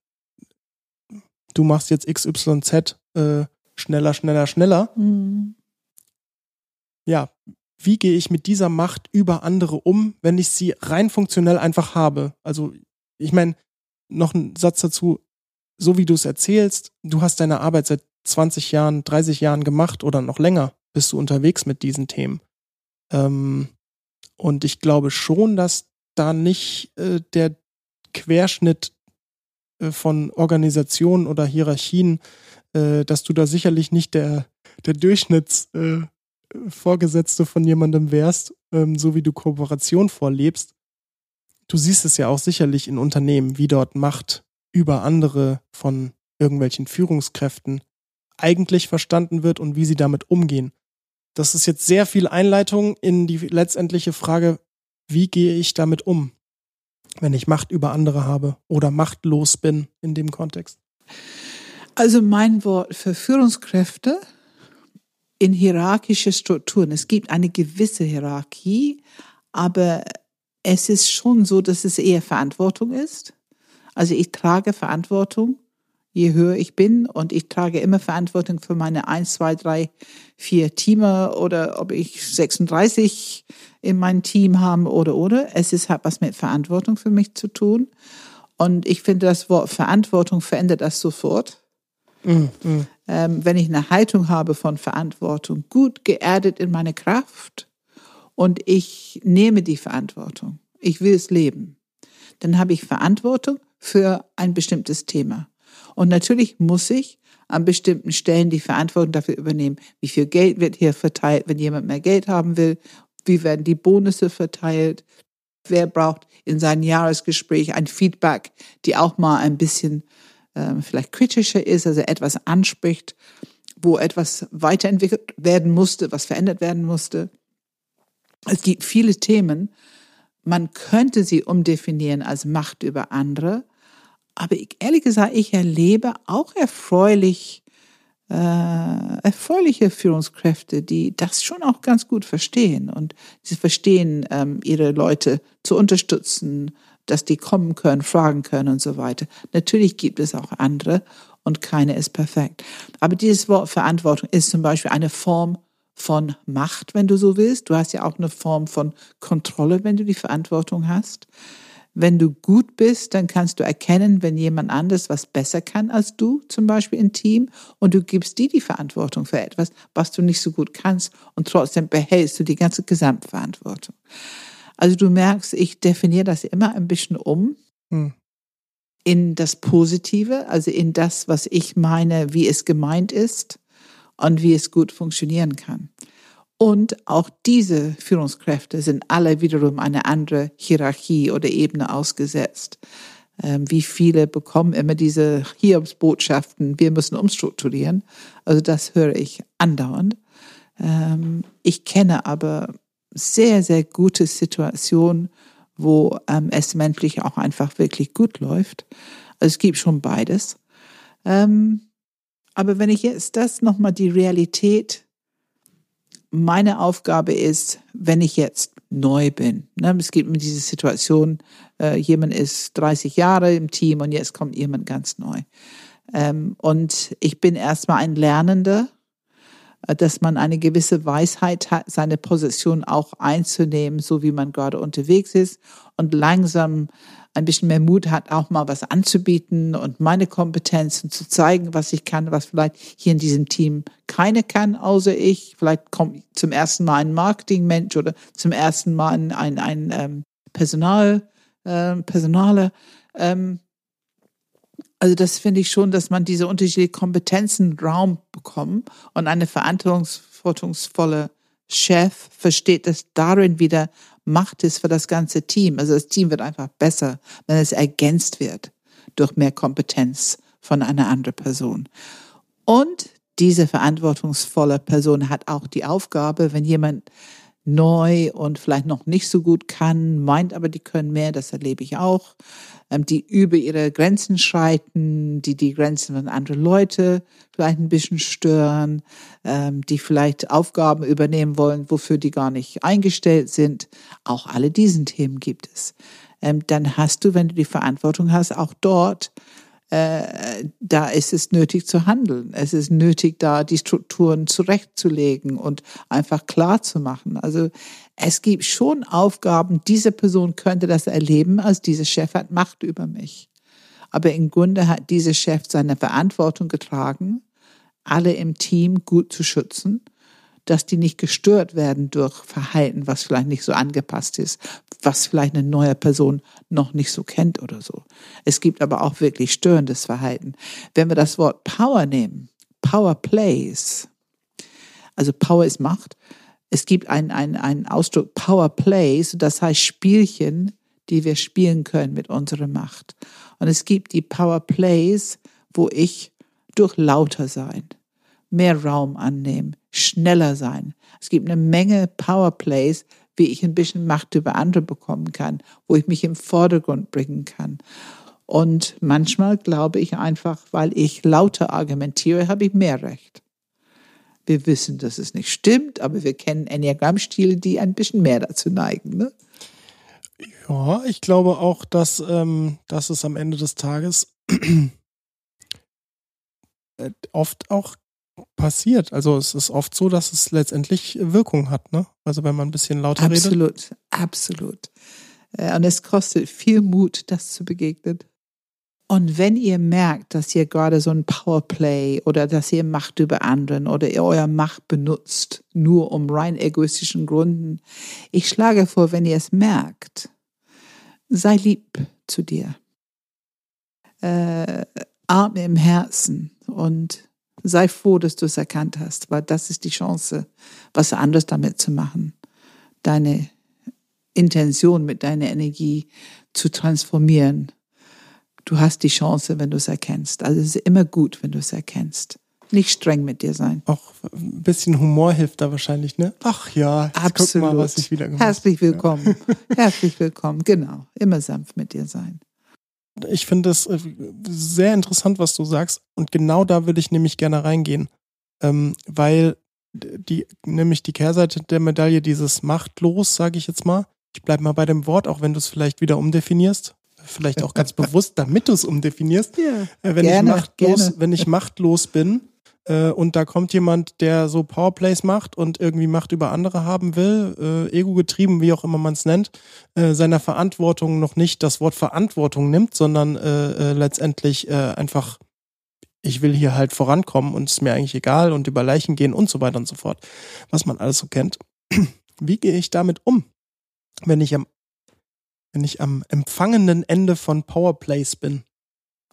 Du machst jetzt XYZ, äh, schneller, schneller, schneller. Mhm. Ja, wie gehe ich mit dieser Macht über andere um, wenn ich sie rein funktionell einfach habe? Also, ich meine, noch ein Satz dazu, so wie du es erzählst, du hast deine Arbeit seit 20 Jahren, 30 Jahren gemacht oder noch länger bist du unterwegs mit diesen Themen. Ähm, und ich glaube schon, dass da nicht äh, der Querschnitt von Organisationen oder Hierarchien äh, dass du da sicherlich nicht der, der Durchschnittsvorgesetzte äh, von jemandem wärst, ähm, so wie du Kooperation vorlebst. Du siehst es ja auch sicherlich in Unternehmen, wie dort Macht über andere von irgendwelchen Führungskräften eigentlich verstanden wird und wie sie damit umgehen. Das ist jetzt sehr viel Einleitung in die letztendliche Frage, wie gehe ich damit um, wenn ich Macht über andere habe oder machtlos bin in dem Kontext? Also mein Wort für Führungskräfte in hierarchische Strukturen. Es gibt eine gewisse Hierarchie, aber es ist schon so, dass es eher Verantwortung ist. Also ich trage Verantwortung, je höher ich bin und ich trage immer Verantwortung für meine 1, 2, 3, 4 Teamer oder ob ich 36 in meinem Team habe oder oder. Es ist halt was mit Verantwortung für mich zu tun. Und ich finde, das Wort Verantwortung verändert das sofort. Mhm. Ähm, wenn ich eine Haltung habe von Verantwortung, gut geerdet in meine Kraft und ich nehme die Verantwortung, ich will es leben, dann habe ich Verantwortung für ein bestimmtes Thema. Und natürlich muss ich an bestimmten Stellen die Verantwortung dafür übernehmen. Wie viel Geld wird hier verteilt, wenn jemand mehr Geld haben will? Wie werden die Bonusse verteilt? Wer braucht in seinem Jahresgespräch ein Feedback, die auch mal ein bisschen ähm, vielleicht kritischer ist, also etwas anspricht, wo etwas weiterentwickelt werden musste, was verändert werden musste. Es gibt viele Themen. Man könnte sie umdefinieren als Macht über andere. Aber ich, ehrlich gesagt, ich erlebe auch erfreulich, äh, erfreuliche Führungskräfte, die das schon auch ganz gut verstehen und sie verstehen, ähm, ihre Leute zu unterstützen, dass die kommen können, fragen können und so weiter. Natürlich gibt es auch andere und keine ist perfekt. Aber dieses Wort Verantwortung ist zum Beispiel eine Form von Macht, wenn du so willst. Du hast ja auch eine Form von Kontrolle, wenn du die Verantwortung hast. Wenn du gut bist, dann kannst du erkennen, wenn jemand anderes was besser kann als du, zum Beispiel im Team, und du gibst dir die Verantwortung für etwas, was du nicht so gut kannst, und trotzdem behältst du die ganze Gesamtverantwortung. Also du merkst, ich definiere das immer ein bisschen um hm. in das Positive, also in das, was ich meine, wie es gemeint ist und wie es gut funktionieren kann. Und auch diese Führungskräfte sind alle wiederum eine andere Hierarchie oder Ebene ausgesetzt. Ähm, wie viele bekommen immer diese Hiobsbotschaften, wir müssen umstrukturieren. Also das höre ich andauernd. Ähm, ich kenne aber sehr, sehr gute Situation, wo ähm, es menschlich auch einfach wirklich gut läuft. Also es gibt schon beides. Ähm, aber wenn ich jetzt das nochmal die Realität, meine Aufgabe ist, wenn ich jetzt neu bin. Ne, es gibt immer diese Situation, äh, jemand ist 30 Jahre im Team und jetzt kommt jemand ganz neu. Ähm, und ich bin erstmal ein Lernender äh, dass man eine gewisse Weisheit hat, seine Position auch einzunehmen, so wie man gerade unterwegs ist und langsam ein bisschen mehr Mut hat, auch mal was anzubieten und meine Kompetenzen zu zeigen, was ich kann, was vielleicht hier in diesem Team keine kann, außer ich. Vielleicht kommt zum ersten Mal ein Marketingmensch oder zum ersten Mal ein, ein, ein ähm, Personal äh, Personale. Ähm, also das finde ich schon, dass man diese unterschiedlichen Kompetenzen Raum bekommen und eine verantwortungsvolle Chef versteht, dass darin wieder Macht ist für das ganze Team. Also das Team wird einfach besser, wenn es ergänzt wird durch mehr Kompetenz von einer anderen Person. Und diese verantwortungsvolle Person hat auch die Aufgabe, wenn jemand neu und vielleicht noch nicht so gut kann, meint aber, die können mehr, das erlebe ich auch, ähm, die über ihre Grenzen schreiten, die die Grenzen von anderen Leute vielleicht ein bisschen stören, ähm, die vielleicht Aufgaben übernehmen wollen, wofür die gar nicht eingestellt sind. Auch alle diesen Themen gibt es. Ähm, dann hast du, wenn du die Verantwortung hast, auch dort da ist es nötig zu handeln. Es ist nötig, da die Strukturen zurechtzulegen und einfach klar zu machen. Also es gibt schon Aufgaben, diese Person könnte das erleben, als dieser Chef hat Macht über mich. Aber im Grunde hat dieser Chef seine Verantwortung getragen, alle im Team gut zu schützen dass die nicht gestört werden durch Verhalten, was vielleicht nicht so angepasst ist, was vielleicht eine neue Person noch nicht so kennt oder so. Es gibt aber auch wirklich störendes Verhalten. Wenn wir das Wort Power nehmen, Power Plays, also Power ist Macht, es gibt einen, einen, einen Ausdruck Power Plays, das heißt Spielchen, die wir spielen können mit unserer Macht. Und es gibt die Power Plays, wo ich durch lauter sein, mehr Raum annehmen, schneller sein. Es gibt eine Menge Powerplays, wie ich ein bisschen Macht über andere bekommen kann, wo ich mich im Vordergrund bringen kann. Und manchmal glaube ich einfach, weil ich lauter argumentiere, habe ich mehr Recht. Wir wissen, dass es nicht stimmt, aber wir kennen Enneagramm-Stile, die ein bisschen mehr dazu neigen. Ne? Ja, ich glaube auch, dass, ähm, dass es am Ende des Tages oft auch passiert. Also es ist oft so, dass es letztendlich Wirkung hat, ne? Also wenn man ein bisschen lauter absolut, redet. Absolut, absolut. Äh, und es kostet viel Mut, das zu begegnen. Und wenn ihr merkt, dass ihr gerade so ein Powerplay oder dass ihr Macht über anderen oder ihr euer Macht benutzt, nur um rein egoistischen Gründen, ich schlage vor, wenn ihr es merkt, sei lieb zu dir. Äh, atme im Herzen und sei froh, dass du es erkannt hast, weil das ist die Chance, was anderes damit zu machen. Deine Intention mit deiner Energie zu transformieren. Du hast die Chance, wenn du es erkennst. Also es ist immer gut, wenn du es erkennst. Nicht streng mit dir sein. Auch ein bisschen Humor hilft da wahrscheinlich, ne? Ach ja, Absolut. guck mal, was ich wieder gemacht Herzlich willkommen. Ja. Herzlich willkommen. Genau. Immer sanft mit dir sein ich finde es äh, sehr interessant, was du sagst. Und genau da würde ich nämlich gerne reingehen. Ähm, weil die, nämlich die Kehrseite der Medaille, dieses machtlos, sage ich jetzt mal. Ich bleibe mal bei dem Wort, auch wenn du es vielleicht wieder umdefinierst. Vielleicht auch ganz [LAUGHS] bewusst, damit du es umdefinierst. Ja, äh, wenn, gerne, ich machtlos, wenn ich machtlos bin, äh, und da kommt jemand, der so Powerplays macht und irgendwie Macht über andere haben will, äh, ego getrieben, wie auch immer man es nennt, äh, seiner Verantwortung noch nicht das Wort Verantwortung nimmt, sondern äh, äh, letztendlich äh, einfach, ich will hier halt vorankommen und es ist mir eigentlich egal und über Leichen gehen und so weiter und so fort, was man alles so kennt. [CLEARS THROAT] Wie gehe ich damit um, wenn ich am wenn ich am empfangenden Ende von Powerplays bin?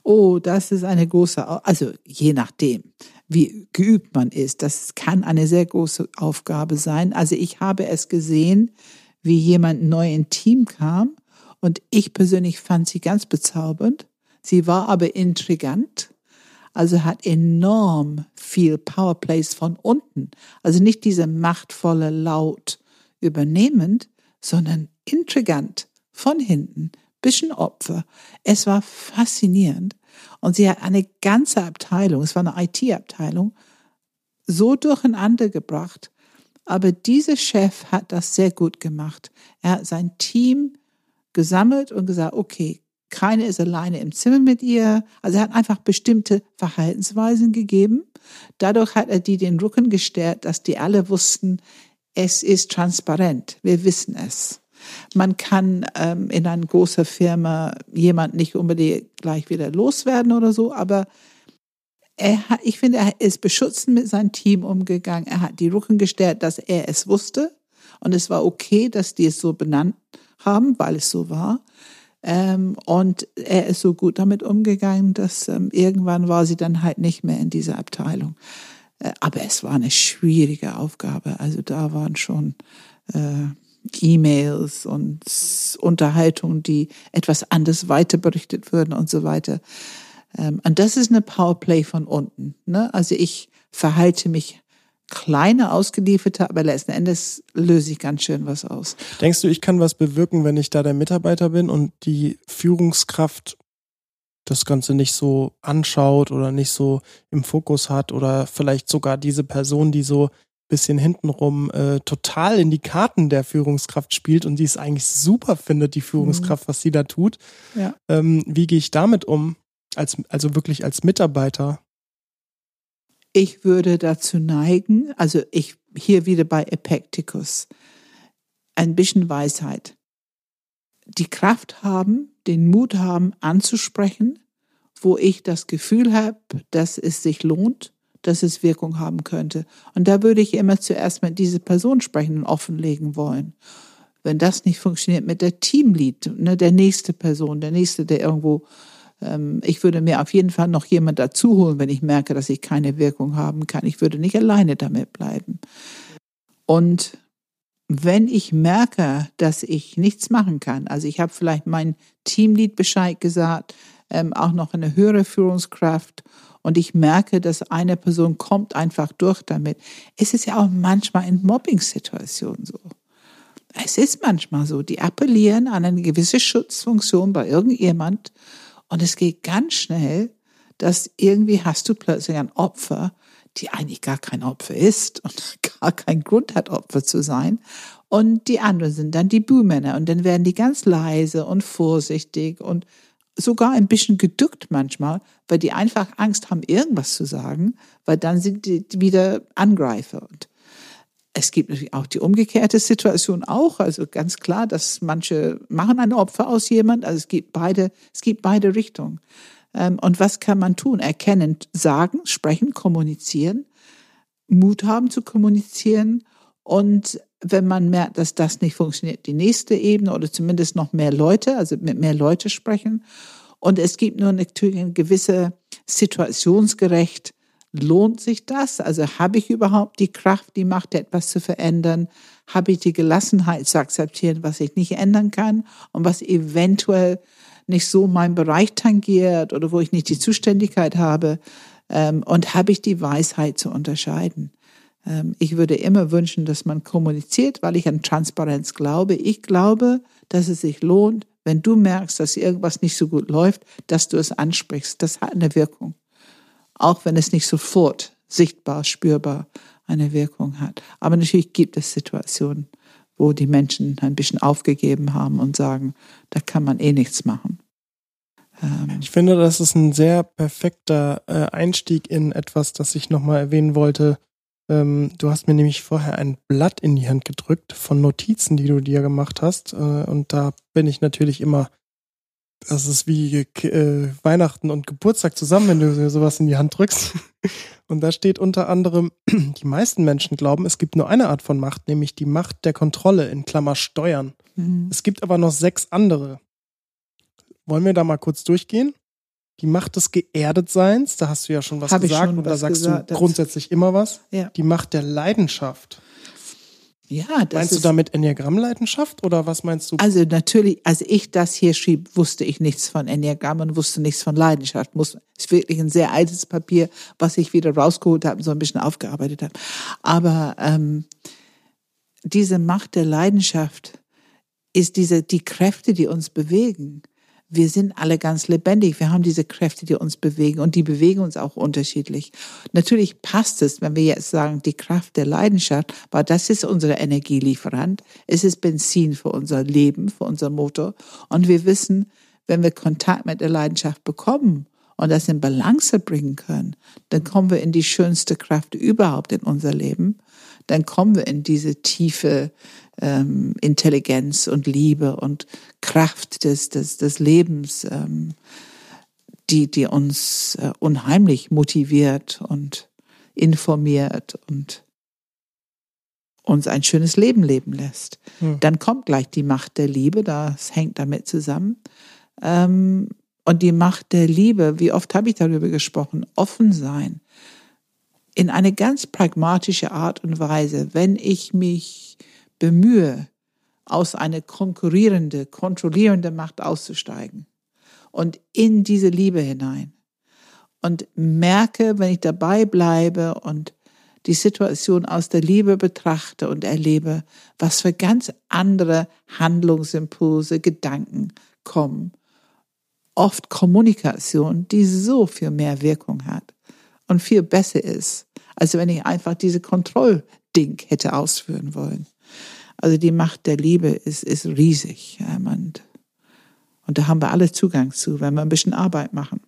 Oh, das ist eine große, also je nachdem wie geübt man ist. Das kann eine sehr große Aufgabe sein. Also ich habe es gesehen, wie jemand neu in Team kam und ich persönlich fand sie ganz bezaubernd. Sie war aber intrigant, also hat enorm viel Powerplays von unten. Also nicht diese machtvolle Laut übernehmend, sondern intrigant von hinten, bisschen Opfer. Es war faszinierend. Und sie hat eine ganze Abteilung, es war eine IT-Abteilung, so durcheinander gebracht. Aber dieser Chef hat das sehr gut gemacht. Er hat sein Team gesammelt und gesagt, okay, keine ist alleine im Zimmer mit ihr. Also er hat einfach bestimmte Verhaltensweisen gegeben. Dadurch hat er die den Rücken gestärkt, dass die alle wussten, es ist transparent. Wir wissen es. Man kann ähm, in einer großen Firma jemand nicht unbedingt gleich wieder loswerden oder so, aber er hat, ich finde, er ist beschützend mit seinem Team umgegangen. Er hat die Rücken gestellt, dass er es wusste. Und es war okay, dass die es so benannt haben, weil es so war. Ähm, und er ist so gut damit umgegangen, dass ähm, irgendwann war sie dann halt nicht mehr in dieser Abteilung. Äh, aber es war eine schwierige Aufgabe. Also da waren schon äh, E-Mails und Unterhaltungen, die etwas anders weiter berichtet würden und so weiter. Ähm, und das ist eine Powerplay von unten. Ne? Also ich verhalte mich kleiner ausgelieferter, aber letzten Endes löse ich ganz schön was aus. Denkst du, ich kann was bewirken, wenn ich da der Mitarbeiter bin und die Führungskraft das Ganze nicht so anschaut oder nicht so im Fokus hat oder vielleicht sogar diese Person, die so bisschen hintenrum äh, total in die Karten der Führungskraft spielt und die es eigentlich super findet, die Führungskraft, mhm. was sie da tut. Ja. Ähm, wie gehe ich damit um? Als, also wirklich als Mitarbeiter? Ich würde dazu neigen, also ich hier wieder bei Epictetus, ein bisschen Weisheit. Die Kraft haben, den Mut haben, anzusprechen, wo ich das Gefühl habe, dass es sich lohnt, dass es Wirkung haben könnte. Und da würde ich immer zuerst mit dieser Person sprechen und offenlegen wollen. Wenn das nicht funktioniert mit der Teamlead, ne, der nächste Person, der nächste, der irgendwo, ähm, ich würde mir auf jeden Fall noch jemand dazu holen, wenn ich merke, dass ich keine Wirkung haben kann. Ich würde nicht alleine damit bleiben. Und wenn ich merke, dass ich nichts machen kann, also ich habe vielleicht mein Teamlead Bescheid gesagt, ähm, auch noch eine höhere Führungskraft und ich merke, dass eine Person kommt einfach durch damit. Es ist ja auch manchmal in Mobbing-Situationen so. Es ist manchmal so, die appellieren an eine gewisse Schutzfunktion bei irgendjemand und es geht ganz schnell, dass irgendwie hast du plötzlich ein Opfer, die eigentlich gar kein Opfer ist [LAUGHS] und gar keinen Grund hat, Opfer zu sein. Und die anderen sind dann die Buhmänner und dann werden die ganz leise und vorsichtig und sogar ein bisschen geduckt manchmal, weil die einfach Angst haben, irgendwas zu sagen, weil dann sind die wieder Angreifer. Und es gibt natürlich auch die umgekehrte Situation auch, also ganz klar, dass manche machen ein Opfer aus jemand, also es gibt beide, es gibt beide Richtungen. Ähm, und was kann man tun? Erkennen, sagen, sprechen, kommunizieren, Mut haben zu kommunizieren und wenn man merkt, dass das nicht funktioniert, die nächste Ebene oder zumindest noch mehr Leute, also mit mehr Leute sprechen. Und es gibt nur natürlich eine gewisse situationsgerecht, lohnt sich das? Also habe ich überhaupt die Kraft, die Macht, etwas zu verändern? Habe ich die Gelassenheit zu akzeptieren, was ich nicht ändern kann und was eventuell nicht so mein Bereich tangiert oder wo ich nicht die Zuständigkeit habe? Ähm, und habe ich die Weisheit zu unterscheiden? Ähm, ich würde immer wünschen, dass man kommuniziert, weil ich an Transparenz glaube. Ich glaube, dass es sich lohnt, wenn du merkst, dass irgendwas nicht so gut läuft, dass du es ansprichst. Das hat eine Wirkung. Auch wenn es nicht sofort sichtbar, spürbar eine Wirkung hat. Aber natürlich gibt es Situationen, wo die Menschen ein bisschen aufgegeben haben und sagen, da kann man eh nichts machen. Ähm, ich finde, das ist ein sehr perfekter äh, Einstieg in etwas, das ich nochmal erwähnen wollte, ähm, du hast mir nämlich vorher ein Blatt in die Hand gedrückt von Notizen, die du dir gemacht hast. Äh, und da bin ich natürlich immer, das ist wie äh, Weihnachten und Geburtstag zusammen, wenn du mir sowas in die Hand drückst. [LAUGHS] Und da steht unter anderem, [CLEARS THROAT] die meisten Menschen glauben, es gibt nur eine Art von Macht, nämlich die Macht der Kontrolle in Klammer Steuern. Mhm. Es gibt aber noch sechs andere. Wollen wir da mal kurz durchgehen? Die Macht des Geerdetseins, da hast du ja schon was Hab gesagt schon und da sagst gesagt, du grundsätzlich immer was. Ja. Die Macht der Leidenschaft. Ja, das meinst du damit Enneagramm-Leidenschaft oder was meinst du? Also natürlich, als ich das hier schrieb, wusste ich nichts von Enneagramm und wusste nichts von Leidenschaft. Muss, ist wirklich ein sehr altes Papier, was ich wieder rausgeholt habe und so ein bisschen aufgearbeitet habe. Aber ähm, diese Macht der Leidenschaft ist diese die Kräfte, die uns bewegen wir sind alle ganz lebendig. Wir haben diese Kräfte, die uns bewegen und die bewegen uns auch unterschiedlich. Natürlich passt es, wenn wir jetzt sagen, die Kraft der Leidenschaft, weil das ist unser Energielieferant. Es ist Benzin für unser Leben, für unser Motor. Und wir wissen, wenn wir Kontakt mit der Leidenschaft bekommen und das in Balance bringen können, dann kommen wir in die schönste Kraft überhaupt in unser Leben. Dann kommen wir in diese tiefe ähm, Intelligenz und Liebe und Kraft des, des, des Lebens, ähm, die, die uns äh, unheimlich motiviert und informiert und uns ein schönes Leben leben lässt. Hm. Dann kommt gleich die Macht der Liebe, das hängt damit zusammen. Ähm, und die Macht der Liebe, wie oft habe ich darüber gesprochen, offen sein. In eine ganz pragmatische Art und Weise, wenn ich mich bemühe, aus einer konkurrierende, kontrollierende Macht auszusteigen und in diese Liebe hinein und merke, wenn ich dabei bleibe und die Situation aus der Liebe betrachte und erlebe, was für ganz andere Handlungsimpulse, Gedanken kommen. Oft Kommunikation, die so viel mehr Wirkung hat und viel besser ist, als wenn ich einfach diese Kontrollding hätte ausführen wollen. Also die Macht der Liebe ist, ist riesig. Und und da haben wir alle Zugang zu, wenn wir ein bisschen Arbeit machen.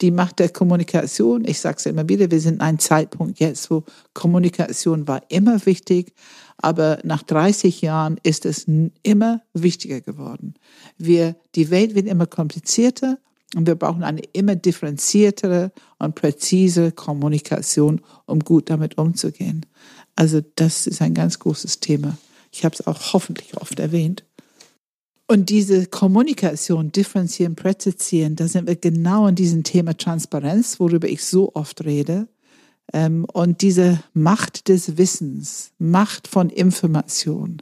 Die Macht der Kommunikation, ich sage es immer wieder, wir sind an einem Zeitpunkt jetzt, wo Kommunikation war immer wichtig, aber nach 30 Jahren ist es immer wichtiger geworden. Wir, die Welt wird immer komplizierter und wir brauchen eine immer differenziertere und präzise Kommunikation, um gut damit umzugehen. Also das ist ein ganz großes Thema. Ich habe es auch hoffentlich oft erwähnt. Und diese Kommunikation, differenzieren, präzisieren, da sind wir genau in diesem Thema Transparenz, worüber ich so oft rede. Ähm, und diese Macht des Wissens, Macht von Information,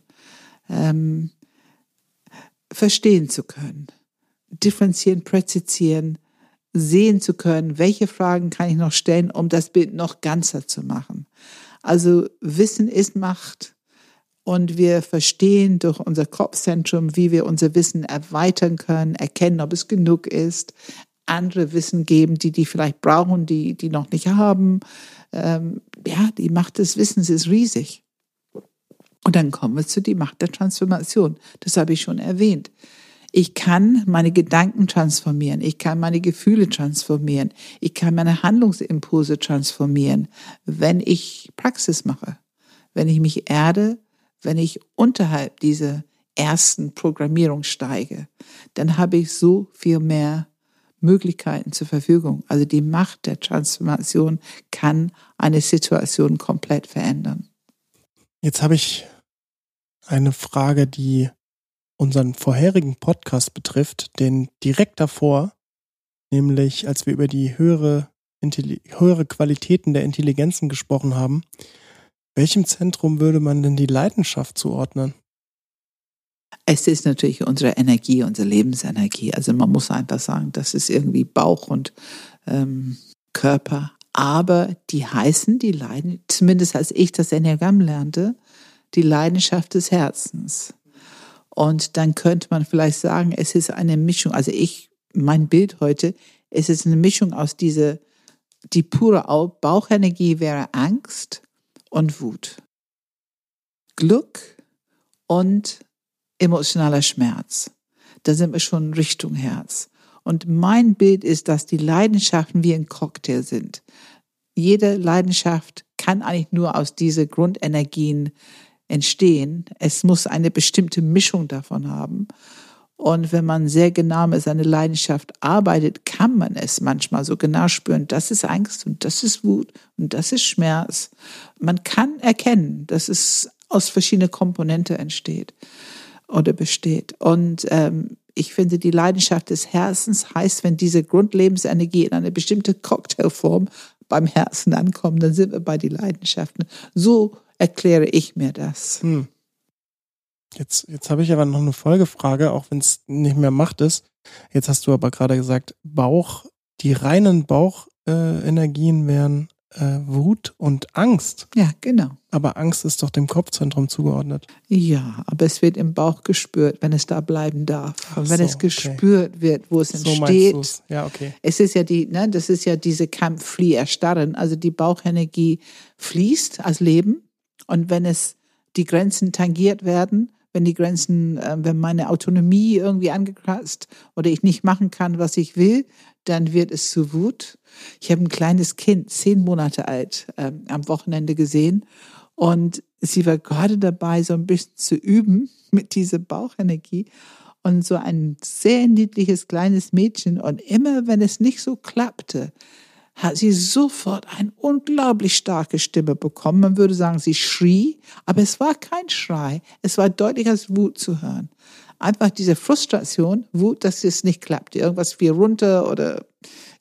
ähm, verstehen zu können, differenzieren, präzisieren, sehen zu können, welche Fragen kann ich noch stellen, um das Bild noch ganzer zu machen. Also Wissen ist Macht und wir verstehen durch unser Kopfzentrum, wie wir unser Wissen erweitern können, erkennen, ob es genug ist, andere Wissen geben, die die vielleicht brauchen, die die noch nicht haben. Ähm, ja, die Macht des Wissens ist riesig. Und dann kommen wir zu die Macht der Transformation. Das habe ich schon erwähnt. Ich kann meine Gedanken transformieren. Ich kann meine Gefühle transformieren. Ich kann meine Handlungsimpulse transformieren, wenn ich Praxis mache. Wenn ich mich erde, wenn ich unterhalb dieser ersten Programmierung steige, dann habe ich so viel mehr Möglichkeiten zur Verfügung. Also die Macht der Transformation kann eine Situation komplett verändern. Jetzt habe ich eine Frage, die unseren vorherigen Podcast betrifft, den direkt davor, nämlich als wir über die höhere, höhere Qualitäten der Intelligenzen gesprochen haben, welchem Zentrum würde man denn die Leidenschaft zuordnen? Es ist natürlich unsere Energie, unsere Lebensenergie. Also man muss einfach sagen, das ist irgendwie Bauch und ähm, Körper. Aber die heißen, die Leiden, zumindest als ich das Enneagramm lernte, die Leidenschaft des Herzens. Und dann könnte man vielleicht sagen, es ist eine Mischung. Also ich, mein Bild heute, es ist eine Mischung aus dieser, die pure Bauchenergie wäre Angst und Wut. Glück und emotionaler Schmerz. Da sind wir schon Richtung Herz. Und mein Bild ist, dass die Leidenschaften wie ein Cocktail sind. Jede Leidenschaft kann eigentlich nur aus diesen Grundenergien entstehen. Es muss eine bestimmte Mischung davon haben. Und wenn man sehr genau mit seiner Leidenschaft arbeitet, kann man es manchmal so genau spüren. Das ist Angst und das ist Wut und das ist Schmerz. Man kann erkennen, dass es aus verschiedenen Komponenten entsteht oder besteht. Und ähm, ich finde, die Leidenschaft des Herzens heißt, wenn diese Grundlebensenergie in eine bestimmte Cocktailform beim Herzen ankommt, dann sind wir bei den Leidenschaften. So erkläre ich mir das. Hm. Jetzt, jetzt habe ich aber noch eine Folgefrage, auch wenn es nicht mehr Macht ist. Jetzt hast du aber gerade gesagt, Bauch, die reinen Bauchenergien äh, wären äh, Wut und Angst. Ja, genau. Aber Angst ist doch dem Kopfzentrum zugeordnet. Ja, aber es wird im Bauch gespürt, wenn es da bleiben darf. Und wenn so, es gespürt okay. wird, wo es so entsteht. Ja, okay. Es ist ja die, ne, das ist ja diese Kampf, Flieh, Erstarren. Also die Bauchenergie fließt als Leben. Und wenn es die Grenzen tangiert werden, wenn die Grenzen, äh, wenn meine Autonomie irgendwie angekratzt oder ich nicht machen kann, was ich will, dann wird es zu Wut. Ich habe ein kleines Kind, zehn Monate alt, äh, am Wochenende gesehen. Und sie war gerade dabei, so ein bisschen zu üben [LAUGHS] mit dieser Bauchenergie. Und so ein sehr niedliches kleines Mädchen. Und immer wenn es nicht so klappte, hat sie sofort eine unglaublich starke Stimme bekommen. Man würde sagen, sie schrie, aber es war kein Schrei. Es war deutlich als Wut zu hören. Einfach diese Frustration, Wut, dass es nicht klappte. Irgendwas fiel runter oder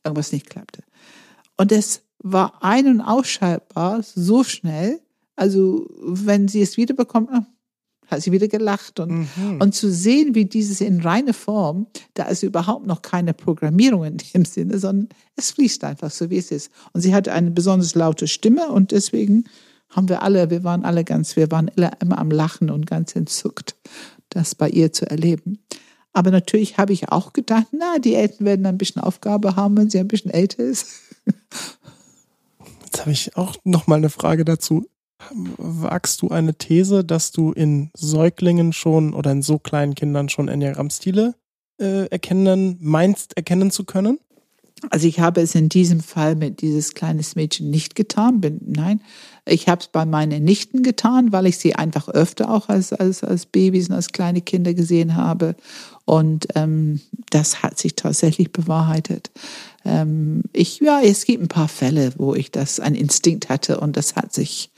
irgendwas nicht klappte. Und es war ein- und ausschaltbar so schnell. Also, wenn sie es wiederbekommt, hat sie wieder gelacht und, Mhm. und zu sehen, wie dieses in reiner Form, da ist überhaupt noch keine Programmierung in dem Sinne, sondern es fließt einfach so, wie es ist. Und sie hatte eine besonders laute Stimme und deswegen haben wir alle, wir waren alle ganz, wir waren immer am Lachen und ganz entzückt, das bei ihr zu erleben. Aber natürlich habe ich auch gedacht, na, die Eltern werden ein bisschen Aufgabe haben, wenn sie ein bisschen älter ist. Jetzt habe ich auch noch mal eine Frage dazu. Wagst du eine These, dass du in Säuglingen schon oder in so kleinen Kindern schon Enneagrammstile äh, erkennen, meinst erkennen zu können? Also ich habe es in diesem Fall mit dieses kleines Mädchen nicht getan. Bin, nein, ich habe es bei meinen Nichten getan, weil ich sie einfach öfter auch als, als, als Babys und als kleine Kinder gesehen habe. Und ähm, das hat sich tatsächlich bewahrheitet. Ähm, ich, ja, es gibt ein paar Fälle, wo ich das ein Instinkt hatte und das hat sich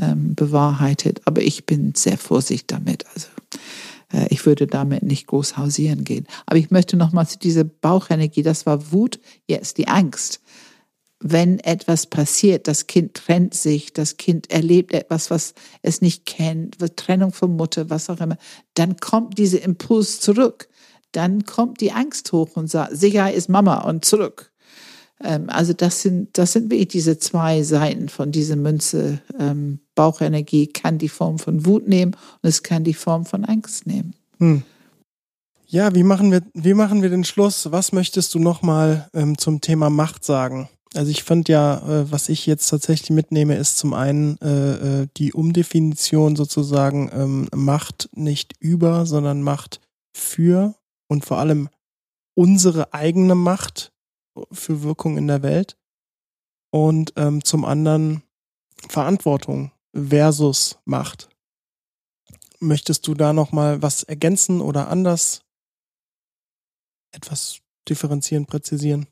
ähm, bewahrheitet. Aber ich bin sehr vorsichtig damit. Also äh, ich würde damit nicht groß hausieren gehen. Aber ich möchte noch mal zu dieser Bauchenergie, das war Wut, jetzt die Angst. Wenn etwas passiert, das Kind trennt sich, das Kind erlebt etwas, was es nicht kennt, Trennung von Mutter, was auch immer, dann kommt dieser Impuls zurück. Dann kommt die Angst hoch und sagt, Sicherheit ist Mama und zurück. Ähm, also das sind, das sind wirklich diese zwei Seiten von dieser Münze. Ähm, Bauchenergie kann die Form von Wut nehmen und es kann die Form von Angst nehmen. Hm. Ja, wie machen wir, wie machen wir den Schluss? Was möchtest du nochmal ähm, zum Thema Macht sagen? Also ich fand ja, äh, was ich jetzt tatsächlich mitnehme, ist zum einen äh, äh, die Umdefinition sozusagen ähm, Macht nicht über, sondern Macht für und vor allem unsere eigene Macht für Wirkung in der Welt. Und ähm, zum anderen Verantwortung versus Macht. Möchtest du da noch mal was ergänzen oder anders etwas differenzieren, präzisieren?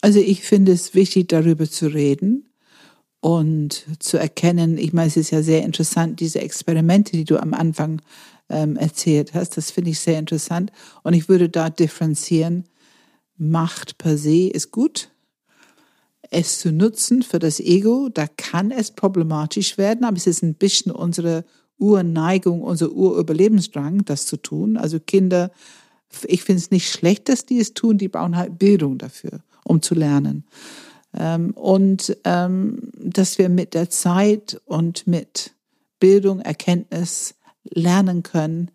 Also ich finde es wichtig, darüber zu reden und zu erkennen, ich meine, es ist ja sehr interessant, diese Experimente, die du am Anfang ähm, erzählt hast, das finde ich sehr interessant. Und ich würde da differenzieren, Macht per se ist gut. Es zu nutzen für das Ego, da kann es problematisch werden, aber es ist ein bisschen unsere Urneigung, unser Urüberlebensdrang, das zu tun. Also Kinder, ich finde es nicht schlecht, dass die es tun, die brauchen halt Bildung dafür, um zu lernen. Ähm, und ähm, dass wir mit der Zeit und mit Bildung, Erkenntnis lernen können,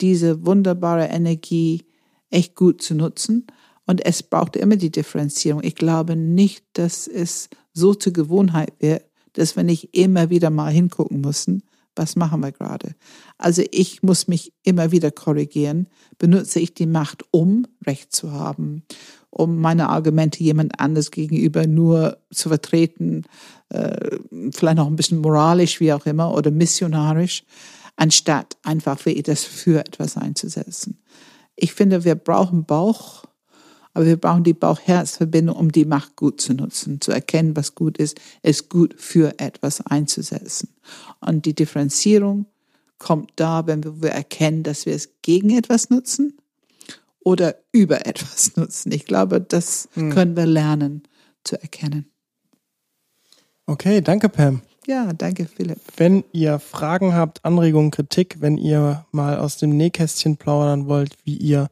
diese wunderbare Energie echt gut zu nutzen. Und es braucht immer die Differenzierung. Ich glaube nicht, dass es so zur Gewohnheit wird, dass wir nicht immer wieder mal hingucken müssen, was machen wir gerade. Also ich muss mich immer wieder korrigieren. Benutze ich die Macht, um Recht zu haben, um meine Argumente jemand anders gegenüber nur zu vertreten, äh, vielleicht noch ein bisschen moralisch, wie auch immer, oder missionarisch, anstatt einfach wirklich das für etwas einzusetzen. Ich finde, wir brauchen Bauch, aber wir brauchen die Bauch-Herz-Verbindung, um die Macht gut zu nutzen, zu erkennen, was gut ist, es gut für etwas einzusetzen. Und die Differenzierung kommt da, wenn wir erkennen, dass wir es gegen etwas nutzen oder über etwas [LAUGHS] nutzen. Ich glaube, das hm. können wir lernen zu erkennen. Okay, danke Pam. Ja, danke Philipp. Wenn ihr Fragen habt, Anregungen, Kritik, wenn ihr mal aus dem Nähkästchen plaudern wollt, wie ihr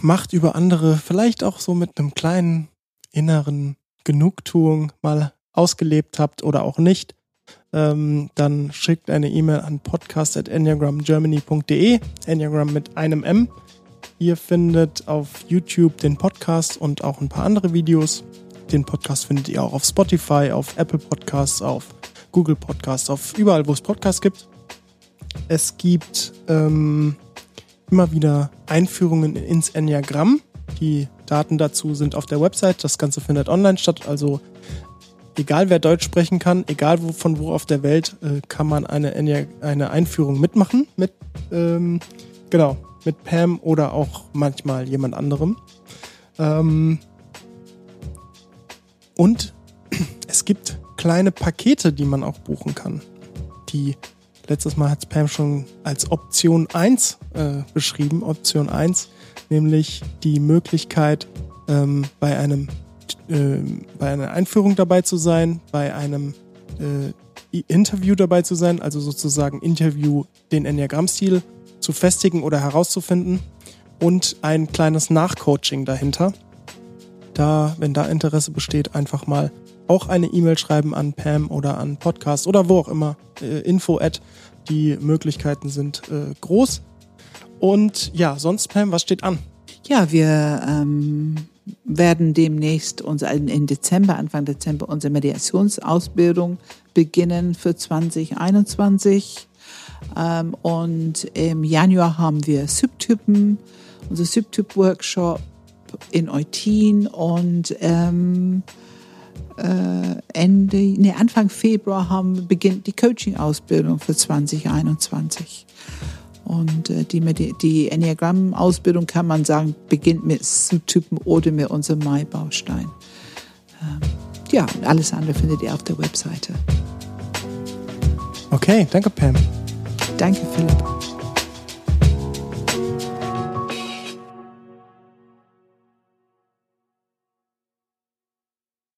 Macht über andere vielleicht auch so mit einem kleinen inneren Genugtuung mal ausgelebt habt oder auch nicht, ähm, dann schickt eine E-Mail an podcast.enneagramgermany.de, Enneagram mit einem M. Ihr findet auf YouTube den Podcast und auch ein paar andere Videos. Den Podcast findet ihr auch auf Spotify, auf Apple Podcasts, auf Google Podcasts, auf überall, wo es Podcasts gibt. Es gibt ähm, immer wieder Einführungen ins Enneagramm. Die Daten dazu sind auf der Website. Das Ganze findet online statt. Also egal wer Deutsch sprechen kann, egal wo, von wo auf der Welt, äh, kann man eine, eine Einführung mitmachen. Mit, ähm, genau, mit Pam oder auch manchmal jemand anderem. Ähm, Und [CLEARS THROAT] es gibt kleine Pakete, die man auch buchen kann. Die letztes Mal hat Pam schon als Option 1 äh, beschrieben, Option 1, nämlich die Möglichkeit, ähm, bei einem äh, bei einer Einführung dabei zu sein, bei einem äh, Interview dabei zu sein, also sozusagen Interview den Enneagramm-Stil zu festigen oder herauszufinden und ein kleines Nachcoaching dahinter. Da, wenn da Interesse besteht, einfach mal auch eine E-Mail schreiben an Pam oder an Podcast oder wo auch immer. Äh, info at. Die Möglichkeiten sind äh, groß. Und ja, sonst Pam, was steht an? Ja, wir ähm, werden demnächst unser, in Dezember, Anfang Dezember, unsere Mediationsausbildung beginnen für 2021. Ähm, und im Januar haben wir Subtypen, unser Subtyp-Workshop in Eutin und ähm, äh, Ende, nee, Anfang Februar haben, beginnt die Coaching-Ausbildung für 2021. Und äh, die, die Enneagramm-Ausbildung kann man sagen, beginnt mit Subtypen oder mit unserem Mai-Baustein. Ähm, ja, alles andere findet ihr auf der Webseite. Okay, danke Pam. Danke Philipp.